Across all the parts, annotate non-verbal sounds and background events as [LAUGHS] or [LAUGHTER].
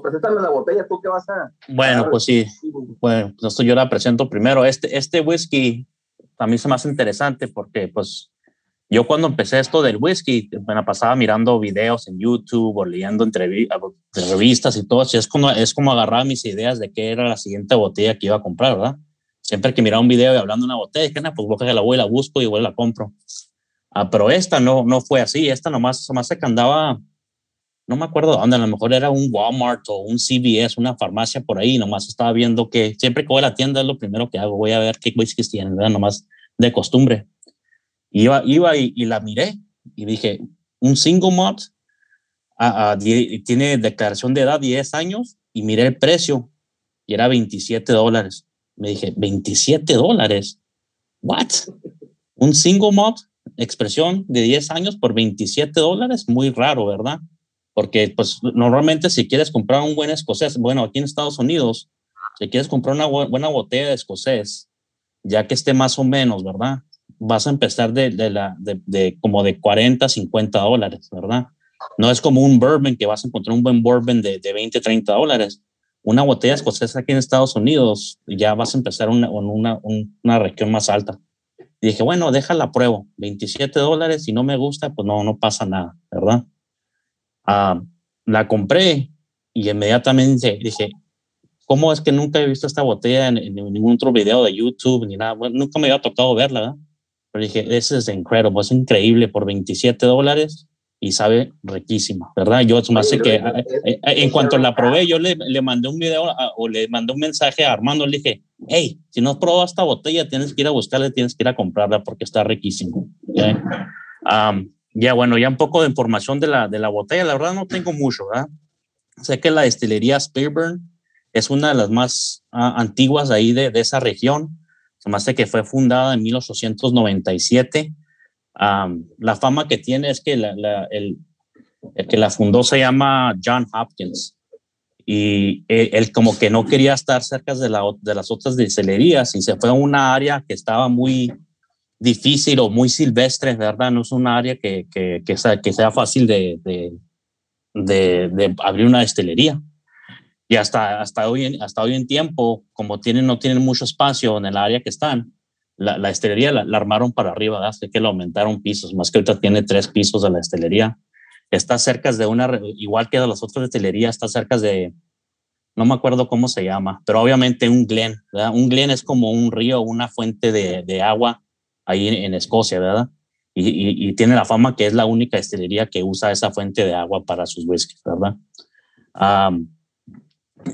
Pues preséntame la botella, ¿tú qué vas a...? Bueno, pues sí. Bueno, pues esto yo la presento primero. Este, este whisky a mí se me hace interesante porque, pues, yo cuando empecé esto del whisky, me la pasaba mirando videos en YouTube o leyendo revistas y todo. es como, es como agarrar mis ideas de qué era la siguiente botella que iba a comprar, ¿verdad? Siempre que miraba un video y hablando de una botella, que nada, pues voy a la voy, la busco y voy la compro. Ah, pero esta no, no fue así. Esta nomás, nomás se que andaba no me acuerdo dónde, a lo mejor era un Walmart o un CVS, una farmacia por ahí, nomás estaba viendo que siempre que voy a la tienda es lo primero que hago, voy a ver qué whiskies tienen, ¿verdad? Nomás de costumbre. Iba, iba y, la miré y dije, un single malt tiene declaración de edad 10 años y miré el precio y era 27 dólares. Me dije, 27 dólares. What? Un single malt, expresión de 10 años por 27 dólares, muy raro, ¿verdad? Porque pues normalmente si quieres comprar un buen escocés, bueno, aquí en Estados Unidos, si quieres comprar una buena botella de escocés, ya que esté más o menos, ¿verdad? Vas a empezar de, de la, de, de, como de 40, 50 dólares, ¿verdad? No es como un bourbon que vas a encontrar un buen bourbon de, de 20, 30 dólares. Una botella escocesa aquí en Estados Unidos ya vas a empezar una, una, una región más alta. Y dije, bueno, déjala pruebo, 27 dólares, si no me gusta, pues no, no pasa nada, ¿verdad? Ah, la compré y inmediatamente dije, ¿cómo es que nunca he visto esta botella en, ningún otro video de YouTube ni nada? nunca me había tocado verla, ¿verdad? Pero dije, this is incredible, es increíble por 27 dólares y sabe riquísima, ¿verdad? Yo más sé que eh, eh, en cuanto la probé, yo le, le mandé un video o le mandé un mensaje a Armando, le dije, hey, si no has probado esta botella, tienes que ir a buscarla, tienes que ir a comprarla porque está riquísima. Ya, bueno, ya un poco de información de la, de la botella. La verdad no tengo mucho, ¿verdad? Sé que la destilería Spearburn es una de las más ah, antiguas ahí de, de, esa región. Se me hace que fue fundada en 1897. la fama que tiene es que la, el, el, que la fundó se llama John Hopkins. Y él, como que no quería estar cerca de, la, de las otras destilerías y se fue a una área que estaba muy, difícil o muy silvestre, ¿verdad? No es un área que, que, que, sea, que sea fácil de, de, de, abrir una destilería. Y hasta, hasta, hoy en, hasta hoy en tiempo, como tienen, no tienen mucho espacio en el área que están, la, la destilería la, armaron para arriba, así que lo aumentaron pisos, más que ahorita tiene tres pisos de la destilería. Está cerca de una, igual que de las otras destilerías, está cerca de, no me acuerdo cómo se llama, pero obviamente un glen, ¿verdad? Un glen es como un río, una fuente de, de agua ahí en, Escocia, ¿verdad? Y, tiene la fama que es la única destilería que usa esa fuente de agua para sus whiskies, ¿verdad?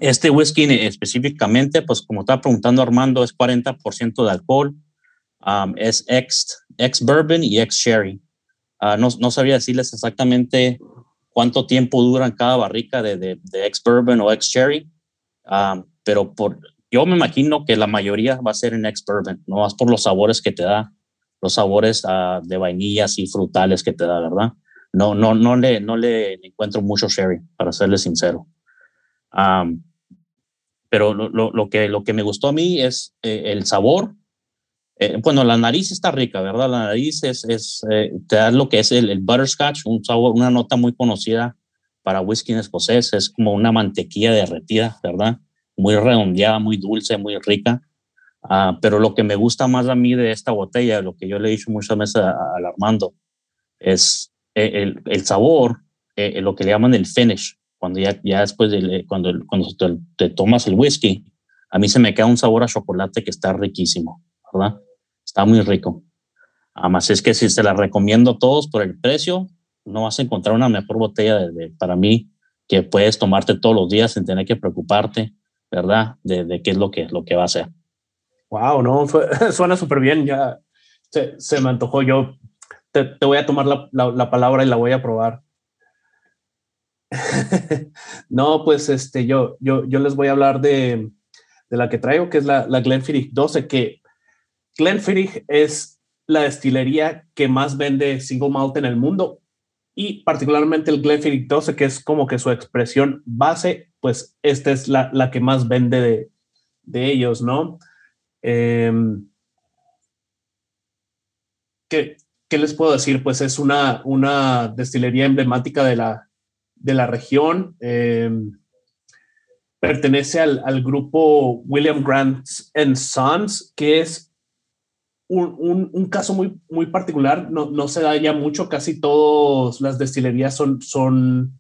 este whisky específicamente, pues como estaba preguntando Armando, es 40% de alcohol, es ex, ex bourbon y ex sherry. Ah, no, no, sabía decirles exactamente cuánto tiempo duran cada barrica de, de, ex bourbon o ex sherry, pero por, yo me imagino que la mayoría va a ser en ex bourbon, no más por los sabores que te da los sabores uh, de vainillas y frutales que te da, ¿verdad? No, no, no, le, no le encuentro mucho sherry, para serle sincero. Pero lo, lo, lo, que, lo que me gustó a mí es eh, el sabor. Eh, bueno, la nariz está rica, ¿verdad? La nariz es, es eh, te da lo que es el, el, butterscotch, un sabor, una nota muy conocida para whisky en escocés. Es como una mantequilla derretida, ¿verdad? Muy redondeada, muy dulce, muy rica. Ah, pero lo que me gusta más a mí de esta botella, lo que yo le he dicho muchas veces al Armando, es eh, el, el sabor, eh, lo que le llaman el finish. cuando ya, ya después de cuando, cuando te, te, tomas el whisky, a mí se me queda un sabor a chocolate que está riquísimo, ¿verdad? Está muy rico. Además es que si se la recomiendo a todos por el precio, no vas a encontrar una mejor botella de, para mí que puedes tomarte todos los días sin tener que preocuparte, ¿verdad? De, de qué es lo que, lo que va a ser. Wow, no, [LAUGHS] suena súper bien. Ya se, me antojó. Yo te, te voy a tomar la, la, la, palabra y la voy a probar. [LAUGHS] no, pues este, yo, yo, yo les voy a hablar de, de la que traigo, que es la, la Glenfiddich 12, que Glenfiddich es la destilería que más vende single malt en el mundo y particularmente el Glenfiddich 12, que es como que su expresión base, pues esta es la, la que más vende de, de ellos, ¿no? Eh, ¿qué, ¿qué, les puedo decir? Pues es una, una destilería emblemática de la, de la región. Eh, pertenece al, al, grupo William Grant Sons, que es un, un, un, caso muy, muy particular, no, no, se da ya mucho, casi todas las destilerías son, son,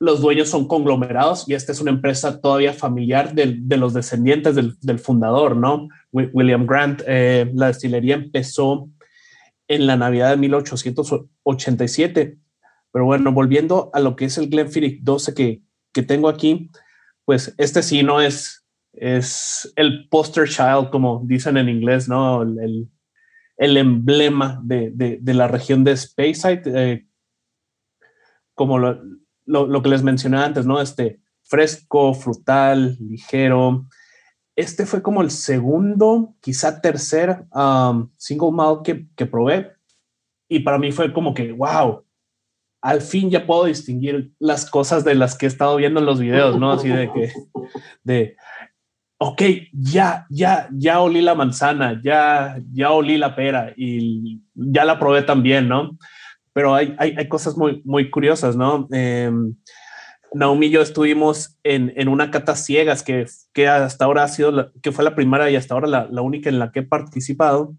los dueños son conglomerados y esta es una empresa todavía familiar de, los descendientes del, fundador, ¿no? William Grant, eh, la destilería empezó en la Navidad de 1887, pero bueno, volviendo a lo que es el Glenfiddich 12 que, que tengo aquí, pues este sí no es es el poster child, como dicen en inglés, ¿no? El, el emblema de, de, de, la región de Speyside, eh, como lo, lo, lo, que les mencioné antes, ¿no? Este fresco, frutal, ligero. Este fue como el segundo, quizá tercer um, single malt que, que probé. Y para mí fue como que, wow, al fin ya puedo distinguir las cosas de las que he estado viendo en los videos, ¿no? Así de que, de, ok, ya, ya, ya olí la manzana, ya, ya olí la pera y ya la probé también, ¿no? Pero hay, hay, hay cosas muy, muy curiosas, ¿no? Eh, Naomi y yo estuvimos en, en, una cata ciegas que, que hasta ahora ha sido, la, que fue la primera y hasta ahora la, única en la que he participado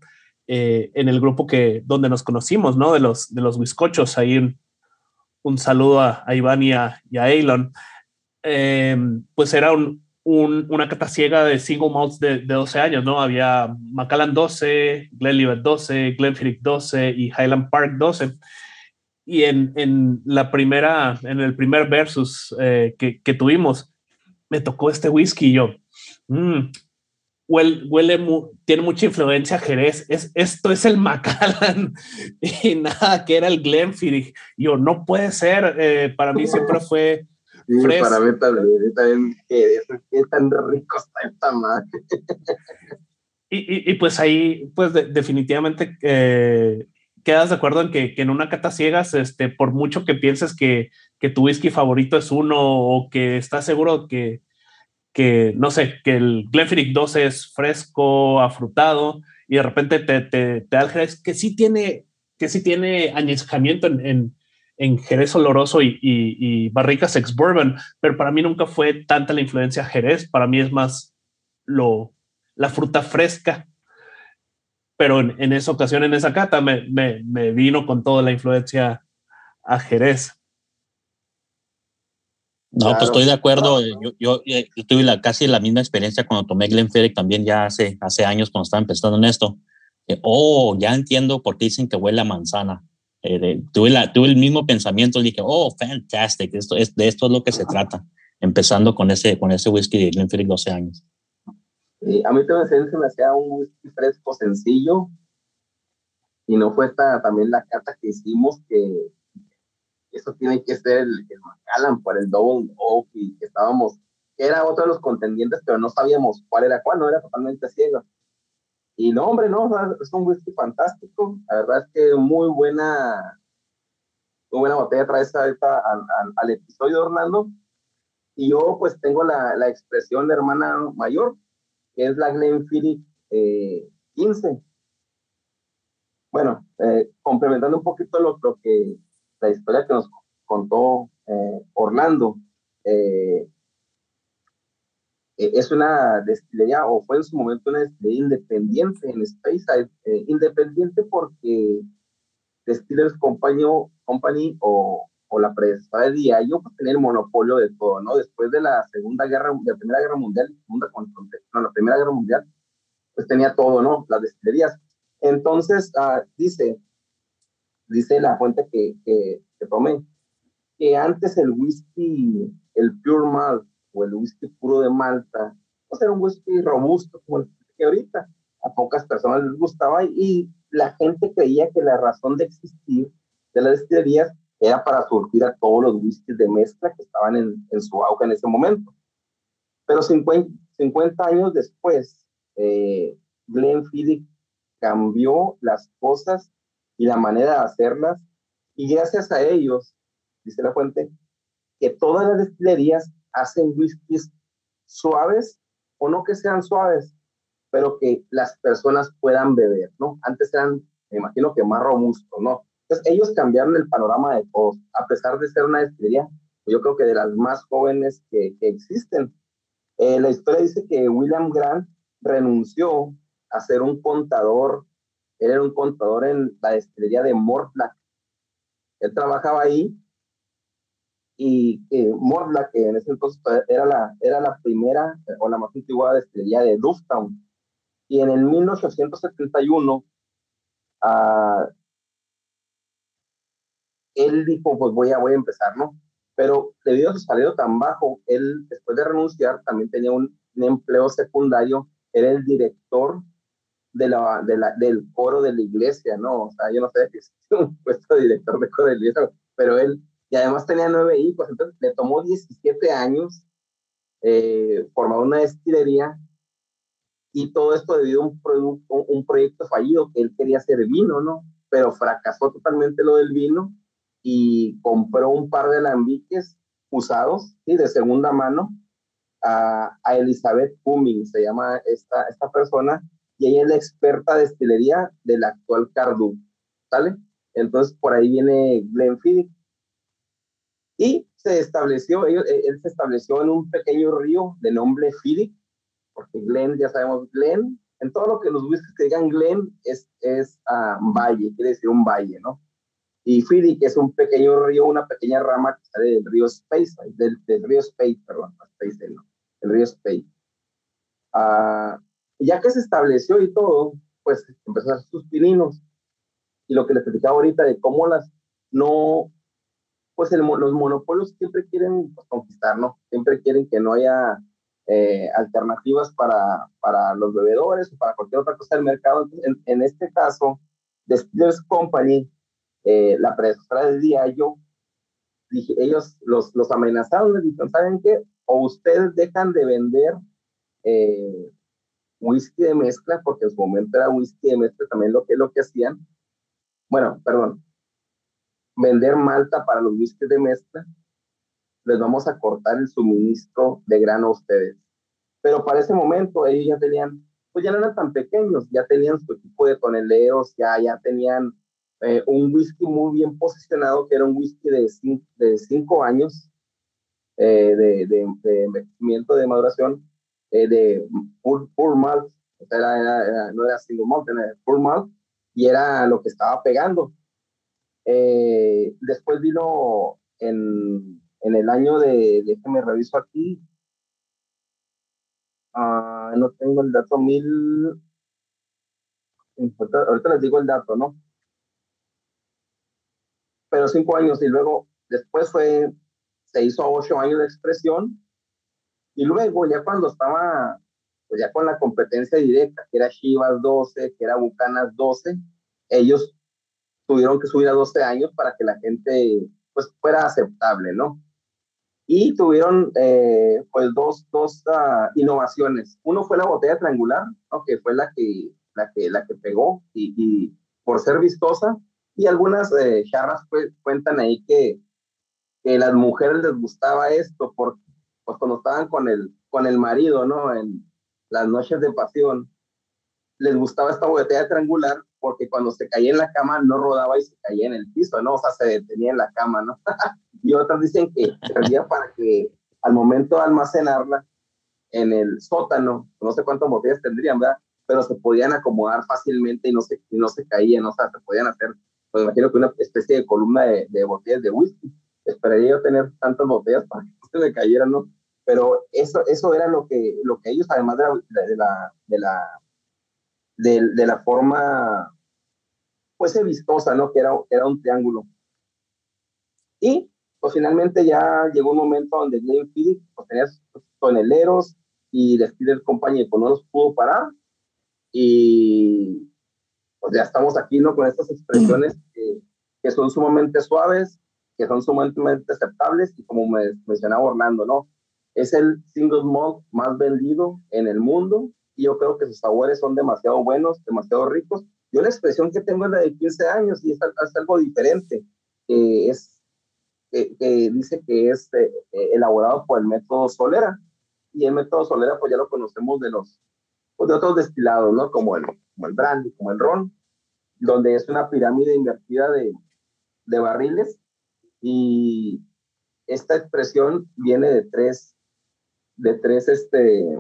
eh, en el grupo que, donde nos conocimos, ¿no? De los, de los bizcochos, ahí un, saludo a, a, Iván y a, y Elon. Eh, pues era un, un, una cata ciega de single malts de, de, 12 años, ¿no? Había Macallan 12, Glenlivet 12, Glenfiddich 12 y Highland Park 12. Y en, en la primera, en el primer versus eh, que, que, tuvimos, me tocó este whisky y yo, mmm, huele, huele tiene mucha influencia Jerez. Es, esto es el Macallan [LAUGHS] y nada, que era el Glenfiddich. Yo, no puede ser. Eh, para mí siempre fue Sí, para mí también, también qué, qué tan rico está esta madre. Y, y, y, pues ahí, pues de, definitivamente eh, quedas de acuerdo en que, que, en una cata ciegas, este, por mucho que pienses que, que tu whisky favorito es uno o que estás seguro que, que no sé, que el Glenfiddich 12 es fresco, afrutado, y de repente te, te, te da el que sí tiene, que sí tiene añejamiento en, en en Jerez oloroso y, y, y, barricas ex bourbon, pero para mí nunca fue tanta la influencia Jerez, para mí es más lo, la fruta fresca. Pero en, en esa ocasión, en esa cata, me, me, me, vino con toda la influencia a Jerez. No, claro. pues estoy de acuerdo. Yo, yo, yo, tuve la, casi la misma experiencia cuando tomé Glenfiddich también ya hace, hace años cuando estaba empezando en esto. oh, ya entiendo por qué dicen que huele a manzana eh, de, tuve, la, tuve el mismo pensamiento, dije, oh, fantastic, esto es, de esto es lo que se trata, empezando con ese, con ese whisky de Glenfiddich 12 años. Sí, a mí también se me hacía un whisky fresco, sencillo, y no fue esta, también la carta que hicimos que eso tiene que ser el, el Macallan por el Double Oak y que estábamos, que era otro de los contendientes, pero no sabíamos cuál era cuál, no era totalmente ciego. Y no, hombre, no, es un whisky fantástico. La verdad es que muy buena, muy buena botella trae esta, esta al, al, al, episodio de Orlando. Y yo pues tengo la, la expresión de hermana mayor, que es la Glenfiddich eh, 15. Bueno, eh, complementando un poquito lo, lo, que la historia que nos contó eh, Orlando, eh, eh, es una destilería o fue en su momento una destilería independiente en Speyside, eh, independiente porque Distillers Company, Company o o la predecesora de Diageo, pues tenía el monopolio de todo, ¿no? Después de la Segunda Guerra, de la Primera Guerra Mundial, segunda, no, la Primera Guerra Mundial, pues tenía todo, ¿no? Las destilerías. Entonces, uh, dice, dice la fuente que, que, que tomé, que antes el whisky, el pure malt o el whisky puro de Malta, pues era un whisky robusto, como el que ahorita a pocas personas les gustaba y la gente creía que la razón de existir de las destilerías era para surtir a todos los whiskies de mezcla que estaban en, su auge en ese momento. Pero 50, 50 años después, eh, Glenfiddich cambió las cosas y la manera de hacerlas y gracias a ellos, dice la fuente, que todas las destilerías hacen whiskies suaves o no que sean suaves, pero que las personas puedan beber, ¿no? Antes eran, me imagino que más robustos, ¿no? Entonces ellos cambiaron el panorama de todos, a pesar de ser una destilería, yo creo que de las más jóvenes que, existen. Eh, la historia dice que William Grant renunció a ser un contador, él era un contador en la destilería de Mortlack. Él trabajaba ahí y eh, Mortlack, que en ese entonces era la, era la primera o la más antigua destilería de Dufftown. Y en el 1871, ah, él dijo, pues voy a, voy a empezar, ¿no? Pero debido a su salario tan bajo, él después de renunciar también tenía un, empleo secundario, era el director de la, de la, del coro de la iglesia, ¿no? O sea, yo no sé si es [LAUGHS] un puesto de director de coro de la iglesia, pero él, y además tenía nueve hijos, entonces le tomó 17 años eh, formar una destilería y todo esto debido a un, producto, un proyecto fallido que él quería hacer vino, ¿no? Pero fracasó totalmente lo del vino y compró un par de alambiques usados y de segunda mano a, a, Elizabeth Cummings, se llama esta, esta persona, y ella es la experta de destilería del actual Cardu, ¿sale? Entonces por ahí viene Glenfiddich. Y se estableció, él, él se estableció en un pequeño río de nombre Fiddick, porque Glen, ya sabemos, Glen, en todo lo que los whiskies que digan Glen es, es uh, valle, quiere decir un valle, ¿no? Y Fidi, que es un pequeño río, una pequeña rama que sale del río Space, del, del río Space, perdón, Space, no, el río Space. Uh, ya que se estableció y todo, pues empezó a hacer sus pininos. Y lo que les platicaba ahorita de cómo las no, pues el, los monopolios siempre quieren pues, conquistar, ¿no? Siempre quieren que no haya eh, alternativas para, para los bebedores o para cualquier otra cosa del mercado. En, en este caso, Distillers Company, eh, la predecesora de Diageo, dije, ellos los, los amenazaron, les dijeron, ¿saben qué? O ustedes dejan de vender eh, whisky de mezcla, porque en su momento era whisky de mezcla también lo que, lo que hacían. Bueno, perdón, vender malta para los whisky de mezcla les vamos a cortar el suministro de grano a ustedes. Pero para ese momento ellos ya tenían, pues ya no eran tan pequeños, ya tenían su equipo de toneleros, ya, ya tenían eh, un whisky muy bien posicionado, que era un whisky de, cinco, de cinco años eh, de, de, de, envejecimiento, de maduración, eh, de pur, malt, era, era, no era single malt, era pur malt, y era lo que estaba pegando. después vino en en el año de, déjeme reviso aquí, uh, no tengo el dato mil, ahorita les digo el dato, ¿no? Pero cinco años y luego después fue, se hizo ocho años de expresión y luego ya cuando estaba, pues ya con la competencia directa, que era Chivas 12, que era Bucanas 12, ellos tuvieron que subir a 12 años para que la gente pues fuera aceptable, ¿no? y tuvieron eh, pues dos, dos uh, innovaciones. Uno fue la botella triangular, ¿no? que fue la que, la que, la que pegó y, y por ser vistosa, y algunas eh, charras pues, cuentan ahí que, que las mujeres les gustaba esto, porque pues, cuando estaban con el, con el marido, ¿no? En las noches de pasión, les gustaba esta botella triangular porque cuando se caía en la cama no rodaba y se caía en el piso, ¿no? O sea, se detenía en la cama, ¿no? [LAUGHS] y otras dicen que servía para que al momento de almacenarla en el sótano, no sé cuántas botellas tendrían, ¿verdad? Pero se podían acomodar fácilmente y no se, y no se caían, o sea, se podían hacer, pues imagino que una especie de columna de, de botellas de whisky. esperaría yo tener tantas botellas para que [LAUGHS] se me cayeran, ¿no? Pero eso, eso era lo que, lo que ellos, además de la, de la, de la, de, la forma, pues, vistosa, ¿no? Que era, era un triángulo. Y, pues, finalmente ya llegó un momento donde Glenn Phillips, pues, tenía toneleros y la Spider Company, pues, no los pudo parar. Y, pues, ya estamos aquí, ¿no? Con estas expresiones que, que son sumamente suaves, que son sumamente aceptables y como me mencionaba Orlando, ¿no? Es el single malt más vendido en el mundo y yo creo que sus sabores son demasiado buenos, demasiado ricos. Yo la expresión que tengo es la de 15 años y es, algo diferente. es, dice que es eh, eh, elaborado por el método Solera y el método Solera pues ya lo conocemos de los pues, de otros destilados, ¿no? Como el, como el brandy, como el ron, donde es una pirámide invertida de, de barriles y esta expresión viene de tres, de tres este,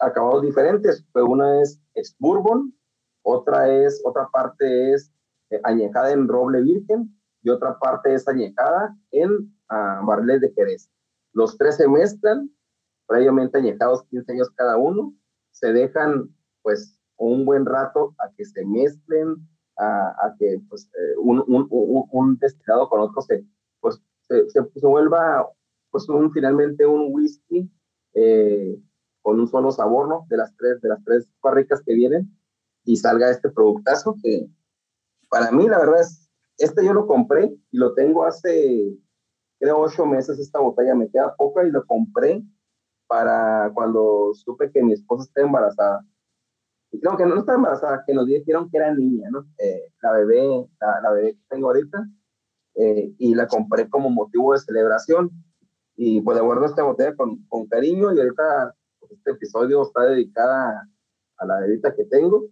acabados diferentes. Una es, es bourbon, otra es, otra parte es eh, añejada en roble virgen y otra parte es añejada en uh, barriles de Jerez. Los tres se mezclan, previamente añejados 15 años cada uno, se dejan pues un buen rato a que se mezclen, a, que pues, eh, un, un, un, destilado con otro se, pues, se, se, vuelva pues, un, finalmente un whisky eh, con un solo sabor, ¿no? De las tres, de las tres barricas que vienen y salga este productazo que para mí la verdad es, este yo lo compré y lo tengo hace, creo, ocho meses esta botella, me queda poca y lo compré para cuando supe que mi esposa está embarazada no, que no está embarazada, que nos dijeron que era niña, ¿no? Eh, la bebé, la, bebé que tengo ahorita, eh, y la compré como motivo de celebración. Y pues de guardo esta botella con, con cariño y ahorita pues, este episodio está dedicada a la bebita que tengo.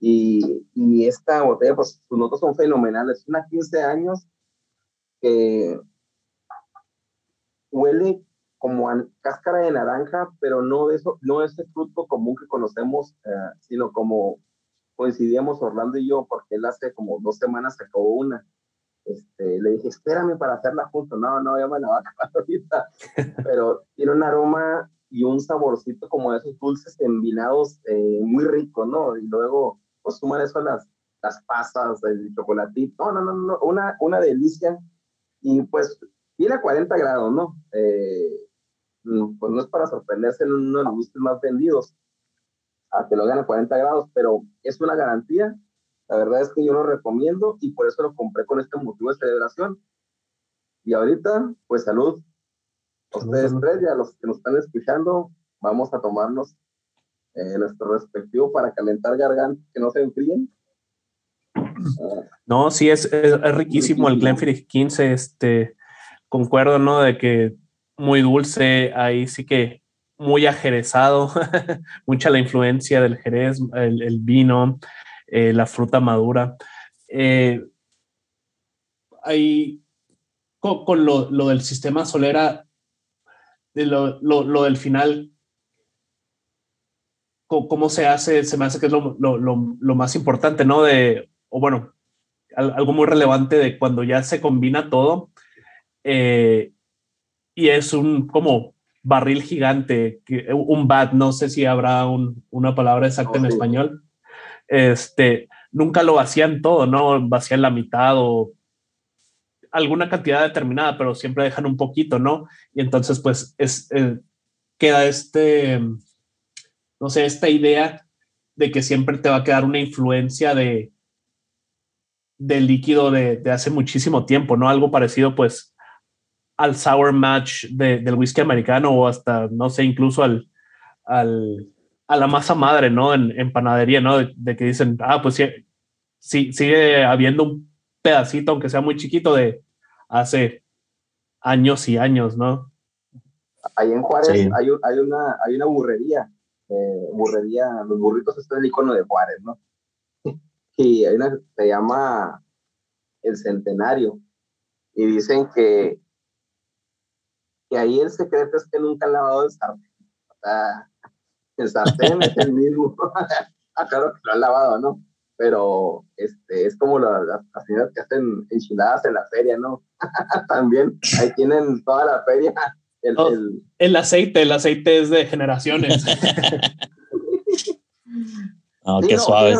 Y, y esta botella, pues sus notas son fenomenales. Una 15 años que huele como cáscara de naranja, pero no de eso, no ese fruto común que conocemos, eh, sino como coincidíamos Orlando y yo, porque él hace como dos semanas sacó una. Este, le dije, espérame para hacerla juntos. No, no, ya me la va a acabar [LAUGHS] ahorita. pero tiene un aroma y un saborcito como de esos dulces envinados eh, muy rico, ¿no? Y luego, pues suman eso las, las pasas, el chocolatito. No, no, no, no, una, una delicia. Y pues viene a 40 grados, ¿no? Eh, pues no es para sorprenderse en uno de los whiskies más vendidos, a que lo hagan a 40 grados, pero es una garantía. La verdad es que yo lo recomiendo y por eso lo compré con este motivo de celebración. Y ahorita, pues salud a ustedes tres y a los que nos están escuchando, vamos a tomarnos eh, nuestro respectivo para calentar garganta, que no se enfríen. No, sí, es, es, riquísimo el Glenfiddich 15, este, concuerdo, ¿no? De que muy dulce, ahí sí que muy ajerezado, [LAUGHS] mucha la influencia del jerez, el, vino, eh, la fruta madura. Eh, ahí con, lo, del sistema solera, de lo, del final, cómo se hace, se me hace que es lo, más importante, ¿no? De, o bueno, algo muy relevante de cuando ya se combina todo. Eh, y es un como barril gigante, un bat, no sé si habrá una palabra exacta en español. Este, nunca lo vacían todo, ¿no? Vacían la mitad o alguna cantidad determinada, pero siempre dejan un poquito, ¿no? Y entonces, pues, es, eh, queda este, no sé, esta idea de que siempre te va a quedar una influencia de del líquido de, de hace muchísimo tiempo, ¿no? Algo parecido, pues, al sour match del whisky americano o hasta, no sé, incluso al, al a la masa madre, ¿no? En, panadería, ¿no? De, que dicen, ah, pues sí, sí, sigue habiendo un pedacito, aunque sea muy chiquito, de hace años y años, ¿no? Ahí en Juárez hay, hay, una, hay una burrería, eh, burrería, los burritos es el icono de Juárez, ¿no? [LAUGHS] Y hay una se llama El Centenario, y dicen que y ahí el secreto es que nunca han lavado el sartén. O sea, el sartén es el mismo. [LAUGHS] ah, claro que lo han lavado, ¿no? pero este, es como las, las señoras que hacen enchiladas en la feria, ¿no? [LAUGHS] También ahí tienen toda la feria. El, oh, el, aceite, el aceite es de generaciones. oh, [LAUGHS] qué suave.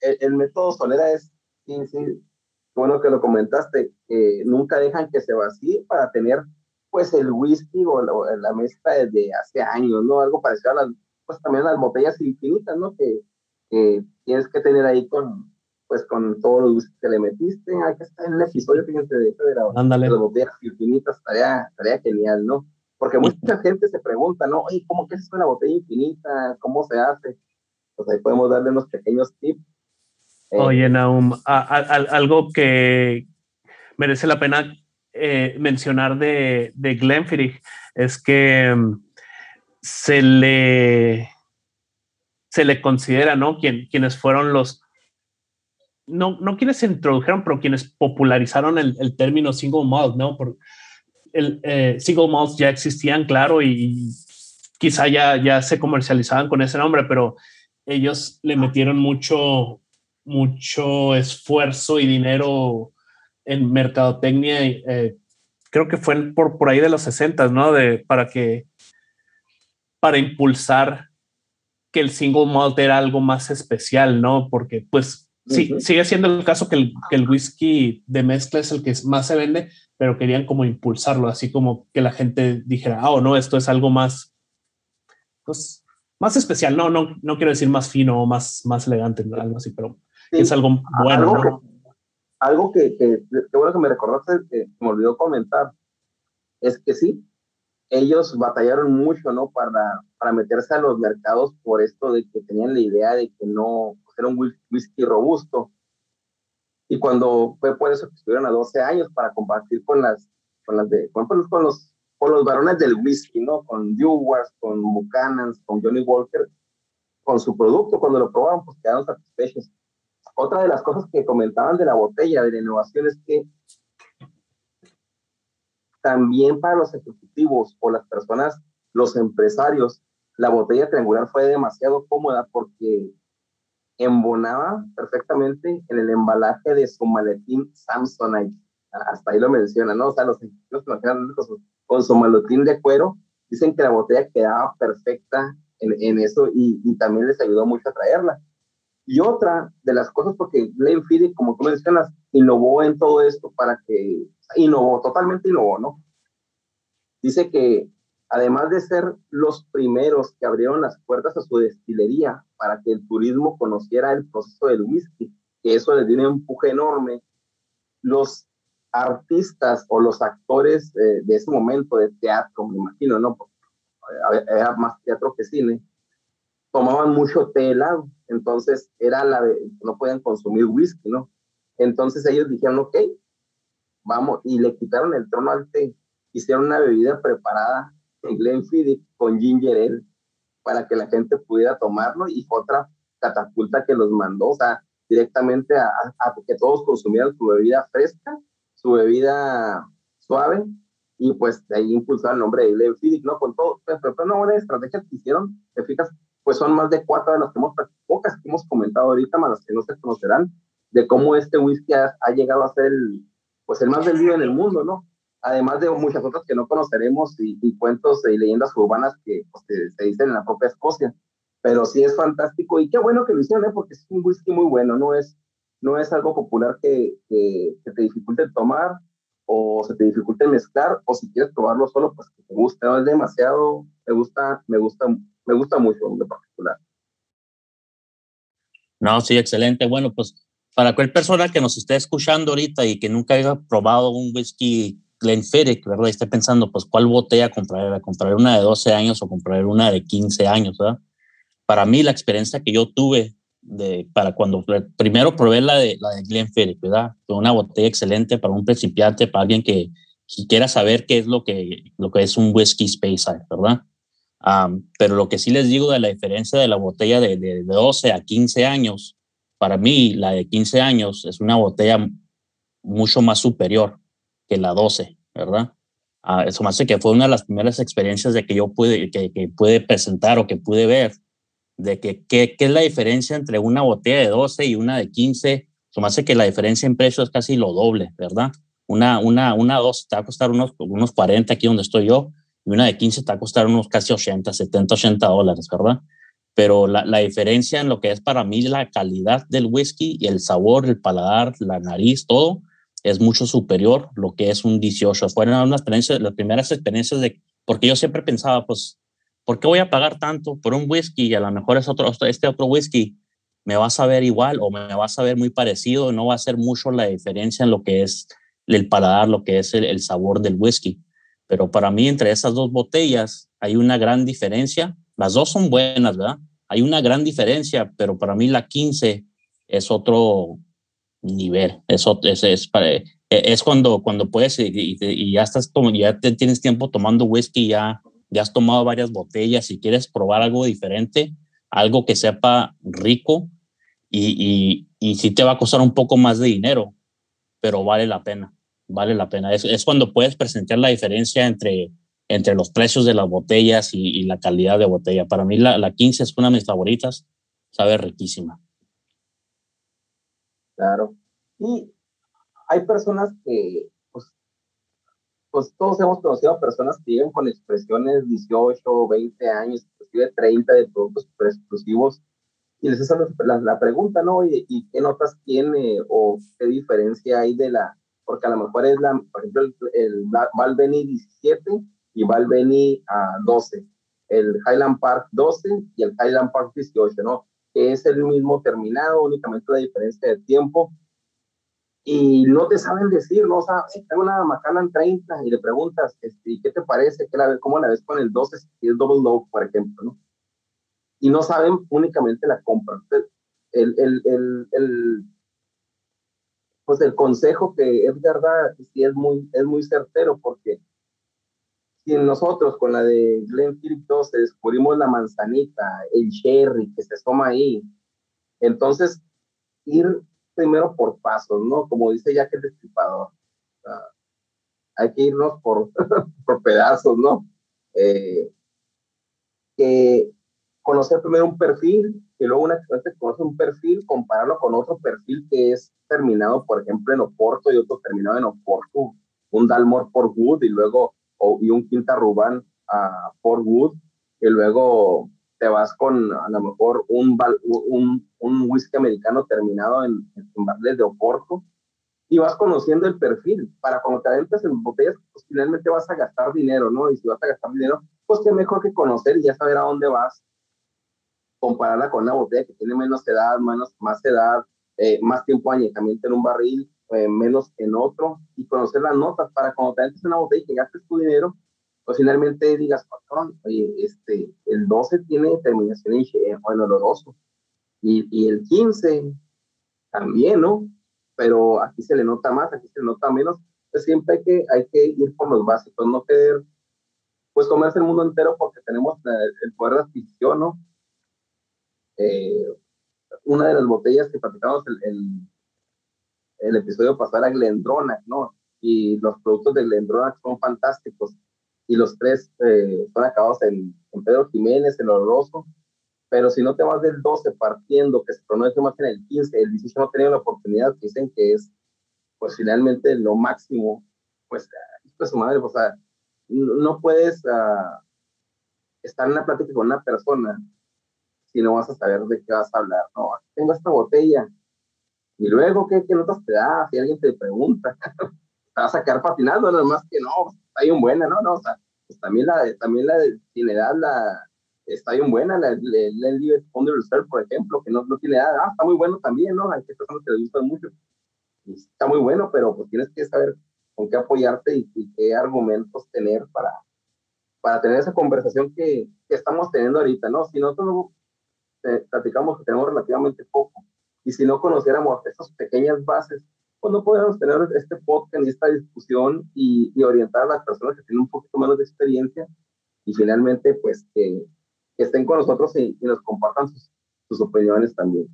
el, método Solera es, sí, sí, bueno que lo comentaste, que nunca dejan que se vacíe para tener pues el whisky o la, la mezcla desde hace años, ¿no? Algo parecido a las, pues también las botellas infinitas, ¿no? Que, que tienes que tener ahí con, pues con todos los whisky que le metiste. Aquí está en el episodio, fíjense, de, de, la, de las botellas infinitas, estaría, estaría genial, ¿no? Porque mucha gente se pregunta, ¿no? Oye, ¿cómo que es una botella infinita? ¿Cómo se hace? Pues ahí podemos darle unos pequeños tips. Eh, Oye, Naum, a, a, algo que merece la pena eh, mencionar de, de Glenfiddich es que um, se le se le considera, ¿no? Quien, quienes fueron los, no, no quienes se introdujeron, pero quienes popularizaron el, el término single malt, ¿no? Por, el eh, single malt ya existían, claro, y quizá ya, ya se comercializaban con ese nombre, pero ellos le metieron mucho, mucho esfuerzo y dinero en mercadotecnia. Eh, creo que fue por, por ahí de los 60, ¿no? De, para que, para impulsar que el single malt era algo más especial, ¿no? Porque pues sí, sigue siendo el caso que el, que el whisky de mezcla es el que más se vende, pero querían como impulsarlo, así como que la gente dijera, ah, oh, no, esto es algo más, pues, más especial, no, no, no quiero decir más fino o más, más elegante, algo así, pero es algo bueno. Algo, ¿no? Algo que, que, que, bueno que me recordaste, que me olvidó comentar, es que sí, ellos batallaron mucho, ¿no? Para, para meterse a los mercados por esto de que tenían la idea de que no pues, era un whisky robusto. Y cuando fue por eso que estuvieron a 12 años para compartir con las, con las de, con, con los, con los varones del whisky, ¿no? Con Dewars, con Buchanan's, con Johnny Walker, con su producto, cuando lo probaron, pues quedaron satisfechos. Otra de las cosas que comentaban de la botella, de la innovación, es que también para los ejecutivos o las personas, los empresarios, la botella triangular fue demasiado cómoda porque embonaba perfectamente en el embalaje de su maletín Samsonite. Hasta ahí lo menciona, ¿no? O sea, los ejecutivos con su, con su maletín de cuero dicen que la botella quedaba perfecta en, en eso y, y, también les ayudó mucho a traerla. Y otra de las cosas, porque Glenfiddich, como tú mencionas, innovó en todo esto para que innovó, totalmente innovó, ¿no? Dice que además de ser los primeros que abrieron las puertas a su destilería para que el turismo conociera el proceso del whisky, que eso le dio un empuje enorme, los artistas o los actores eh, de ese momento de teatro, me imagino, ¿no? Porque era más teatro que cine, tomaban mucho té helado, entonces era la de, no podían consumir whisky, ¿no? Entonces ellos dijeron, ok, vamos, y le quitaron el trono al té, hicieron una bebida preparada en Glenfiddich con ginger ale para que la gente pudiera tomarlo y otra catapulta que los mandó, o sea, directamente a, a, que todos consumieran su bebida fresca, su bebida suave y pues ahí impulsó el nombre de Glenfiddich, ¿no? Con todo, pero fue una buena estrategia que hicieron, te fijas, pues son más de cuatro de las que hemos, pocas que hemos comentado ahorita, más las que no se conocerán, de cómo este whisky ha, ha llegado a ser el, pues el más vendido en el mundo, ¿no? Además de muchas otras que no conoceremos y, y cuentos y leyendas urbanas que pues, se, dicen en la propia Escocia. Pero sí es fantástico y qué bueno que lo hicieron, ¿eh? porque es un whisky muy bueno, no es, no es algo popular que, que, que te dificulte tomar o se te dificulte mezclar o si quieres probarlo solo, pues que te guste, no es demasiado, me gusta, me gusta, me gusta mucho en particular. No, sí, excelente. Bueno, pues para cualquier persona que nos esté escuchando ahorita y que nunca haya probado un whisky Glenfiddich, ¿verdad? Y esté pensando, pues, ¿cuál botella comprar? ¿Comprar una de 12 años o comprar una de 15 años, ¿verdad? Para mí, la experiencia que yo tuve de, para cuando primero probé la de, la de Glenfiddich, ¿verdad? Fue una botella excelente para un principiante, para alguien que, quiera saber qué es lo que, lo que es un whisky Space ¿verdad? Pero lo que sí les digo de la diferencia de la botella de, de, de 12 a 15 años, para mí la de 15 años es una botella mucho más superior que la 12, ¿verdad? Ah, eso me hace que fue una de las primeras experiencias de que yo pude, que, que pude presentar o que pude ver de que qué es la diferencia entre una botella de 12 y una de 15. Se me hace que la diferencia en precio es casi lo doble, ¿verdad? Una, una, una 12 te va a costar unos, unos 40 aquí donde estoy yo y una de 15 te va a costar unos casi 80, 70, 80 dólares, ¿verdad? Pero la, la diferencia en lo que es para mí la calidad del whisky y el sabor, el paladar, la nariz, todo, es mucho superior lo que es un 18. Fueron unas experiencias, las primeras experiencias de, porque yo siempre pensaba, pues, ¿por qué voy a pagar tanto por un whisky y a lo mejor es otro, este otro whisky me va a saber igual o me va a saber muy parecido? No va a ser mucho la diferencia en lo que es el paladar, lo que es el, el sabor del whisky. Pero para mí, entre esas dos botellas, hay una gran diferencia. Las dos son buenas, ¿verdad? Hay una gran diferencia, pero para mí la 15 es otro, nivel. Eso es, cuando, cuando puedes y, ya estás ya tienes tiempo tomando whisky, ya, ya has tomado varias botellas y quieres probar algo diferente, algo que sepa rico y, y, y sí te va a costar un poco más de dinero, pero vale la pena, vale la pena. Es, es cuando puedes presentar la diferencia entre, entre los precios de las botellas y, la calidad de botella. Para mí la, la 15 es una de mis favoritas, sabe riquísima. Claro. Y hay personas que, pues, pues todos hemos conocido personas que llegan con expresiones 18, 20 años, inclusive 30 de productos exclusivos, y les hacen la, la, pregunta, ¿no? ¿Y, ¿Y, qué notas tiene o qué diferencia hay de la, porque a lo mejor es la, por ejemplo, el, el Valveni 17 y Valveni a 12, el Highland Park 12 y el Highland Park 18, ¿no? es el mismo terminado, únicamente la diferencia de tiempo. Y no te saben decir, ¿no? O sea, tengo una Macallan 30 y le preguntas, este, ¿qué te parece? ¿Qué la, ¿Cómo la ves con el 12 si es double low, por ejemplo, ¿no? Y no saben únicamente la compra. El, el, el, el, pues el consejo que Edgar da sí es muy, es muy certero porque si nosotros con la de Glenfiddich 12 descubrimos la manzanita, el cherry que se toma ahí, entonces ir primero por pasos, ¿no? Como dice Jack el Destripador. hay que irnos por, [LAUGHS] por pedazos, ¿no? Eh, que conocer primero un perfil, que luego una que conoce un perfil, compararlo con otro perfil que es terminado, por ejemplo, en Oporto y otro terminado en Oporto, un Dalmor por Wood y luego o, y un Quinta Rubán a Fort Wood, y luego te vas con a lo mejor un, un, un whisky americano terminado en, en barriles de Oporto, y vas conociendo el perfil. Para cuando te adentres en botellas, pues finalmente vas a gastar dinero, ¿no? Y si vas a gastar dinero, pues qué mejor que conocer y ya saber a dónde vas. Compararla con una botella que tiene menos edad, menos, más edad, eh, más tiempo añejamiento en un barril, eh, menos en otro y conocer las notas para cuando te metes una botella y que gastes tu dinero, pues finalmente digas, patrón, oye, este, el 12 tiene terminación en, en oloroso y, y el 15 también, ¿no? Pero aquí se le nota más, aquí se le nota menos. Pues siempre hay que, hay que ir por los básicos, no querer, pues comerse el mundo entero porque tenemos el, poder de adquisición, ¿no? Eh, una de las botellas que platicamos el, el, el episodio pasado era Glendronach, ¿no? Y los productos de Glendronach son fantásticos. Y los tres eh, son acabados en, en, Pedro Jiménez, el Oloroso. Pero si no te vas del 12 partiendo, que se pronuncia más en el 15, el 18 no tenido la oportunidad, dicen que es, pues finalmente lo máximo, pues, pues su madre, o sea, no puedes uh, estar en una plática con una persona si no vas a saber de qué vas a hablar. No, tengo esta botella, y luego, ¿qué, qué notas te da? Si alguien te pregunta, [LAUGHS] te vas a quedar patinando, nada más que no, está bien buena, ¿no? no o sea, pues también la, también la tiene edad, la, está bien buena, la, la, la Under Reserve, por ejemplo, que no, no tiene edad, ah, está muy bueno también, ¿no? Hay personas que les gustan mucho. Y está muy bueno, pero pues tienes que saber con qué apoyarte y, qué argumentos tener para, para tener esa conversación que, que estamos teniendo ahorita, ¿no? Si nosotros eh, platicamos que tenemos relativamente poco, y si no conociéramos estas pequeñas bases, pues no podríamos tener este podcast y esta discusión y, y, orientar a las personas que tienen un poquito menos de experiencia y finalmente pues que, que estén con nosotros y, y nos compartan sus, sus, opiniones también.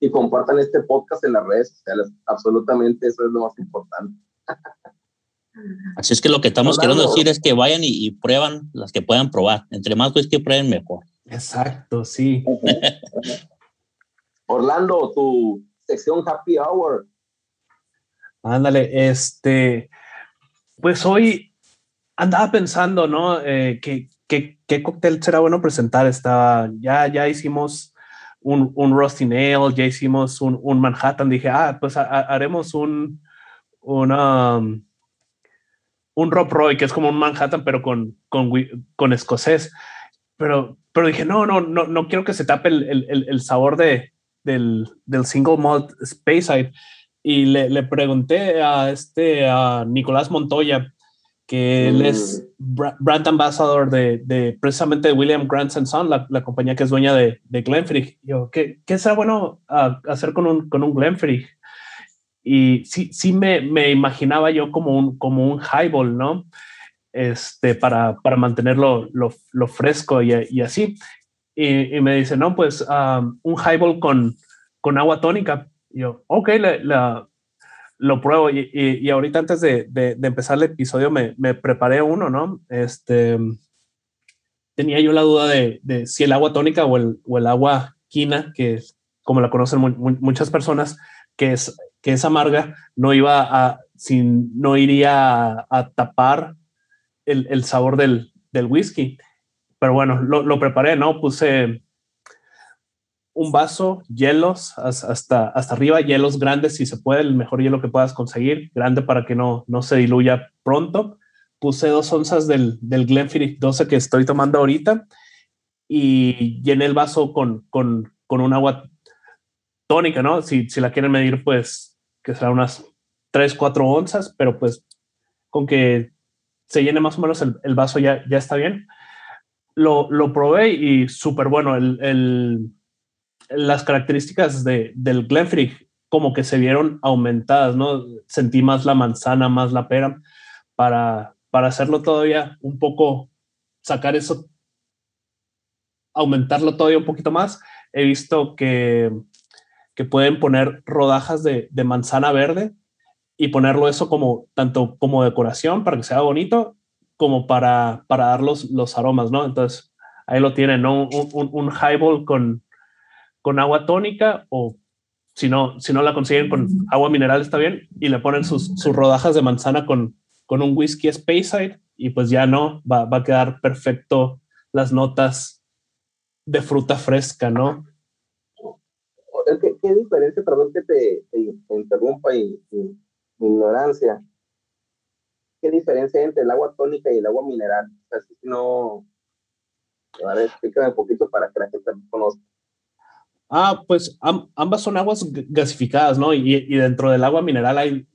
Y compartan este podcast en las redes sociales. Absolutamente eso es lo más importante. [LAUGHS] Así es que lo que estamos queriendo decir es que vayan y, y, prueban las que puedan probar. Entre más pues que prueben, mejor. Exacto, sí. Orlando, tu sección Happy Hour. Ándale, este, pues hoy andaba pensando, ¿no? Eh, ¿qué, qué, cóctel será bueno presentar? Estaba, ya, ya hicimos un, un Rusty Nail, ya hicimos un, un Manhattan. Dije, ah, pues haremos un, una, um, un Rob Roy, que es como un Manhattan, pero con, con, con escocés. Pero, pero dije, no, no, no, no quiero que se tape el, el, el sabor de, del, del single malt Speyside. Y le, le, pregunté a este, a Nicolás Montoya, que él es mm. brand ambassador de, de, precisamente de William Grant Son, la, la, compañía que es dueña de, de Glenfiddich. Yo, ¿qué, ¿qué será bueno hacer con un, con un Glenfiddich? Y sí, sí me, me, imaginaba yo como un, como un highball, ¿no? Este, para, para mantenerlo lo, fresco y, así. Y, me dice, no, pues un highball con, con agua tónica. Yo, ok, lo pruebo. Y, y, ahorita antes de, de, empezar el episodio me, me, preparé uno, ¿no? Este, tenía yo la duda de, de si el agua tónica o el, o el agua quina, que como la conocen muchas personas, que es, que es amarga, no iba a, sin, no iría a, tapar el, el, sabor del, del whisky. Pero bueno, lo, lo preparé, ¿no? Puse un vaso, hielos hasta, hasta arriba, hielos grandes si se puede, el mejor hielo que puedas conseguir, grande para que no, no se diluya pronto. Puse dos onzas del, del Glenfiddich 12 que estoy tomando ahorita y llené el vaso con, con, con un agua tónica, ¿no? Si, si la quieren medir, pues que será unas 3, 4 onzas, pero pues con que se llene más o menos el, vaso ya, ya está bien. Lo, lo probé y súper bueno. El, el las características de, del Glenfiddich como que se vieron aumentadas, ¿no? Sentí más la manzana, más la pera, para, para hacerlo todavía un poco, sacar eso, aumentarlo todavía un poquito más. He visto que, que pueden poner rodajas de, de manzana verde y ponerlo eso como tanto como decoración para que sea bonito como para, para dar los, los aromas, ¿no? Entonces, ahí lo tienen, ¿no? Un, un, un highball con, con agua tónica o si no, si no la consiguen con agua mineral está bien y le ponen sus, sus rodajas de manzana con, con un whisky Speyside y pues ya no, va, va, a quedar perfecto las notas de fruta fresca, ¿no? ¿Qué, qué diferencia, perdón que te, te, interrumpa y, y, ignorancia? ¿Qué diferencia hay entre el agua tónica y el agua mineral? Sea, si no, explícame un poquito para que la gente conozca. Ah, pues ambas son aguas gasificadas, ¿no? Y, y, dentro del agua mineral hay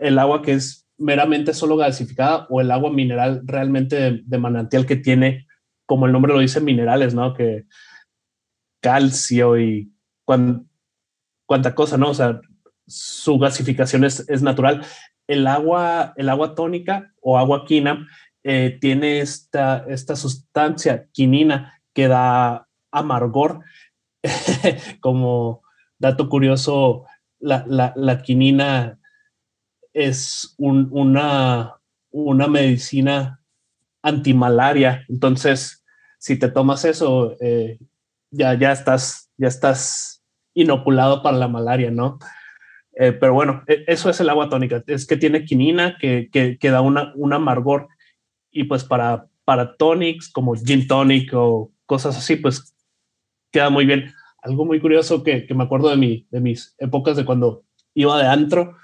el agua que es meramente solo gasificada o el agua mineral realmente de, manantial que tiene, como el nombre lo dice, minerales, ¿no? Que calcio y cuánta cosa, ¿no? O sea, su gasificación es, natural. El agua, el agua tónica o agua quina eh, tiene esta, esta sustancia quinina que da amargor [LAUGHS] como dato curioso, la, la, quinina es un, una, una medicina antimalaria. Entonces, si te tomas eso, eh, ya, ya, estás, ya estás inoculado para la malaria, ¿no? Eh, pero bueno, e, eso es el agua tónica, es que tiene quinina que, que, que da una, un amargor y pues para, para tonics como gin tonic o cosas así, pues queda muy bien. Algo muy curioso que, que me acuerdo de, mi, de mis épocas de cuando iba de antro,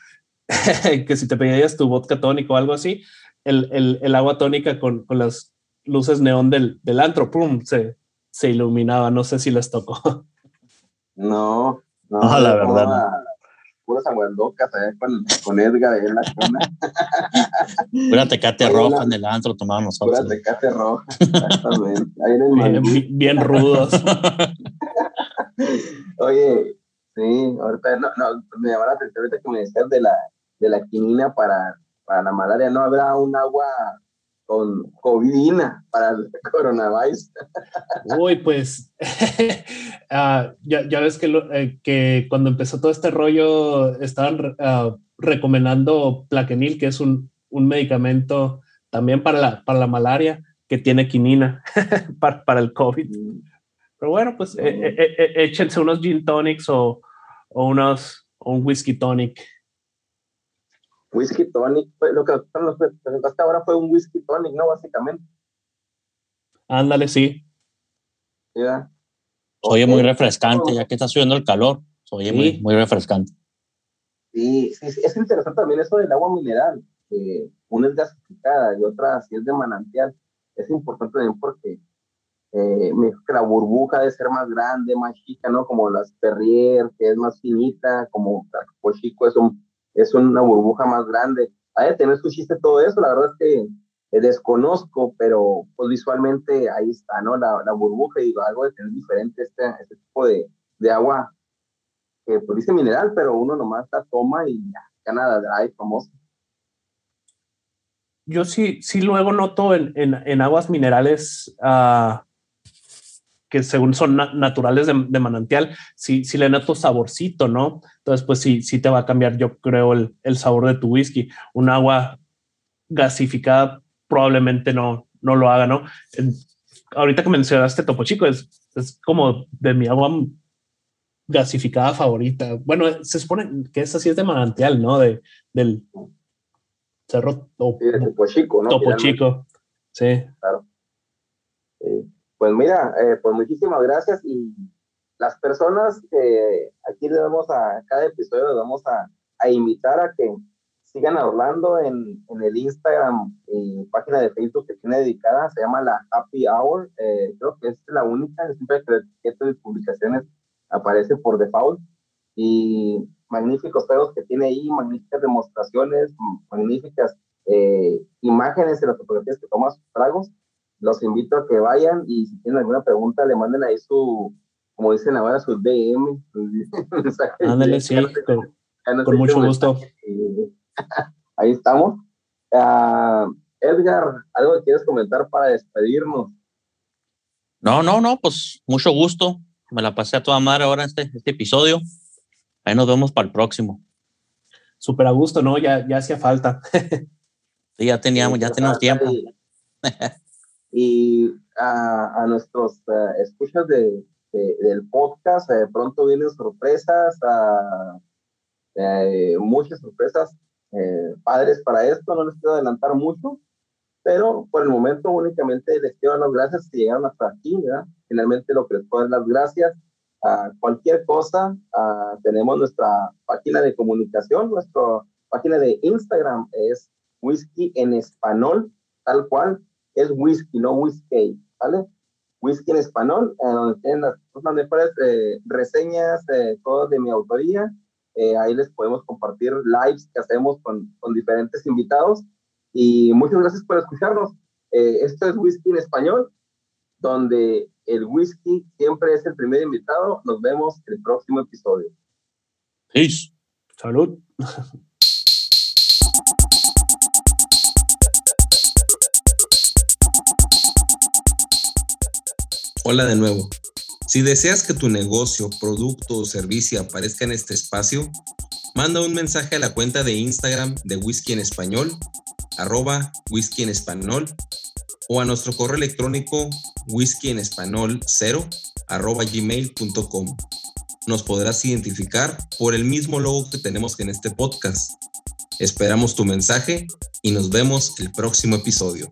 [LAUGHS] que si te pedías tu vodka tónico o algo así, el, el, el agua tónica con, con, las luces neón del, del antro, ¡pum! Se, se iluminaba. No sé si les tocó. No, no, no la verdad. No puras aguandocas allá con, con Edgar en la zona. Pura tecate roja en el antro tomábamos nosotros. Pura tecate roja, exactamente. Ahí en el bien, bien, rudos. [LAUGHS] Oye, sí, ahorita no, no, me llamaba la atención ahorita que me decías de la, de la quinina para, para la malaria. No habrá un agua con covidina para el coronavirus. Uy, pues uh, [LAUGHS] ya, ya, ves que, lo, eh, que cuando empezó todo este rollo estaban uh, recomendando plaquenil, que es un, un, medicamento también para la, para la malaria que tiene quinina [LAUGHS] para, para, el COVID. Pero bueno, pues eh, eh, eh, échense unos gin tonics o, o unos o un whisky tonic. Whisky tonic, lo que nos presentaste ahora fue un whisky tonic, ¿no? Básicamente. Ándale, sí. ¿Ya? Oye, muy refrescante, ya que está subiendo el calor. Oye, muy, muy refrescante. Sí, sí, es interesante también eso del agua mineral, que una es gasificada y otra si es de manantial. Es importante también porque eh, la burbuja debe ser más grande, más chica, ¿no? Como las Perrier, que es más finita, como Chico es, un, es una burbuja más grande. Hay de tener su chiste todo eso, la verdad es que eh, desconozco, pero pues visualmente ahí está, ¿no? La, la burbuja y algo de tener diferente este, este tipo de, de agua que pues dice mineral, pero uno nomás la toma y ya, Canadá Dry, famoso. Yo sí, sí luego noto en, en, en aguas minerales uh, que según son naturales de, de, manantial, sí, sí le noto saborcito, ¿no? Entonces, pues sí, sí te va a cambiar, yo creo, el, el sabor de tu whisky. Un agua gasificada probablemente no, no lo haga, ¿no? En, ahorita que mencionaste Topo Chico, es, es como de mi agua gasificada favorita. Bueno, se supone que esa sí es de manantial, ¿no? De, del cerro Topo, sí, Topo Chico, ¿no? Topo Chico. Sí. Claro. Pues mira, eh, pues muchísimas gracias y las personas que aquí le damos a cada episodio, les vamos a, a invitar a que sigan a Orlando en, en, el Instagram y página de Facebook que tiene dedicada, se llama la Happy Hour, eh, creo que es la única, siempre que etiqueto publicaciones aparece por default. Y magníficos juegos que tiene ahí, magníficas demostraciones, magníficas eh, imágenes de las fotografías que toma sus tragos. Los invito a que vayan y si tienen alguna pregunta, le manden ahí su, como dicen ahora, su DM. [LAUGHS] Ándale, sí, con, con mucho gusto. [LAUGHS] ahí estamos. Uh, Edgar, ¿algo que quieres comentar para despedirnos? No, no, no, pues mucho gusto me la pasé a toda madre ahora este, este episodio. Ahí nos vemos para el próximo. Súper a gusto, ¿no? Ya, ya hacía falta. [LAUGHS] sí, ya teníamos, ya tenemos tiempo. Y, a, a, nuestros uh, escuchas de, de, del podcast, eh, pronto vienen sorpresas, uh, eh, muchas sorpresas eh, padres para esto, no les quiero adelantar mucho, pero por el momento únicamente les quiero dar las gracias si llegaron hasta aquí, ¿verdad? Finalmente lo que les puedo dar las gracias a cualquier cosa, tenemos nuestra página de comunicación, nuestra página de Instagram es whisky en español, tal cual, es whisky, no whisky, ¿vale? Whisky en español, eh, donde tienen las, las mejores eh, reseñas, eh, todas de mi autoría, eh, ahí les podemos compartir lives que hacemos con, con diferentes invitados y muchas gracias por escucharnos. Eh, esto es Whisky en Español, donde el whisky siempre es el primer invitado. Nos vemos en el próximo episodio. Peace. Salud. [LAUGHS] Hola de nuevo. Si deseas que tu negocio, producto o servicio aparezca en este espacio, manda un mensaje a la cuenta de Instagram de Whisky en Español arroba whisky en español o a nuestro correo electrónico whisky en español 0 arroba gmail.com. Nos podrás identificar por el mismo logo que tenemos en este podcast. Esperamos tu mensaje y nos vemos el próximo episodio.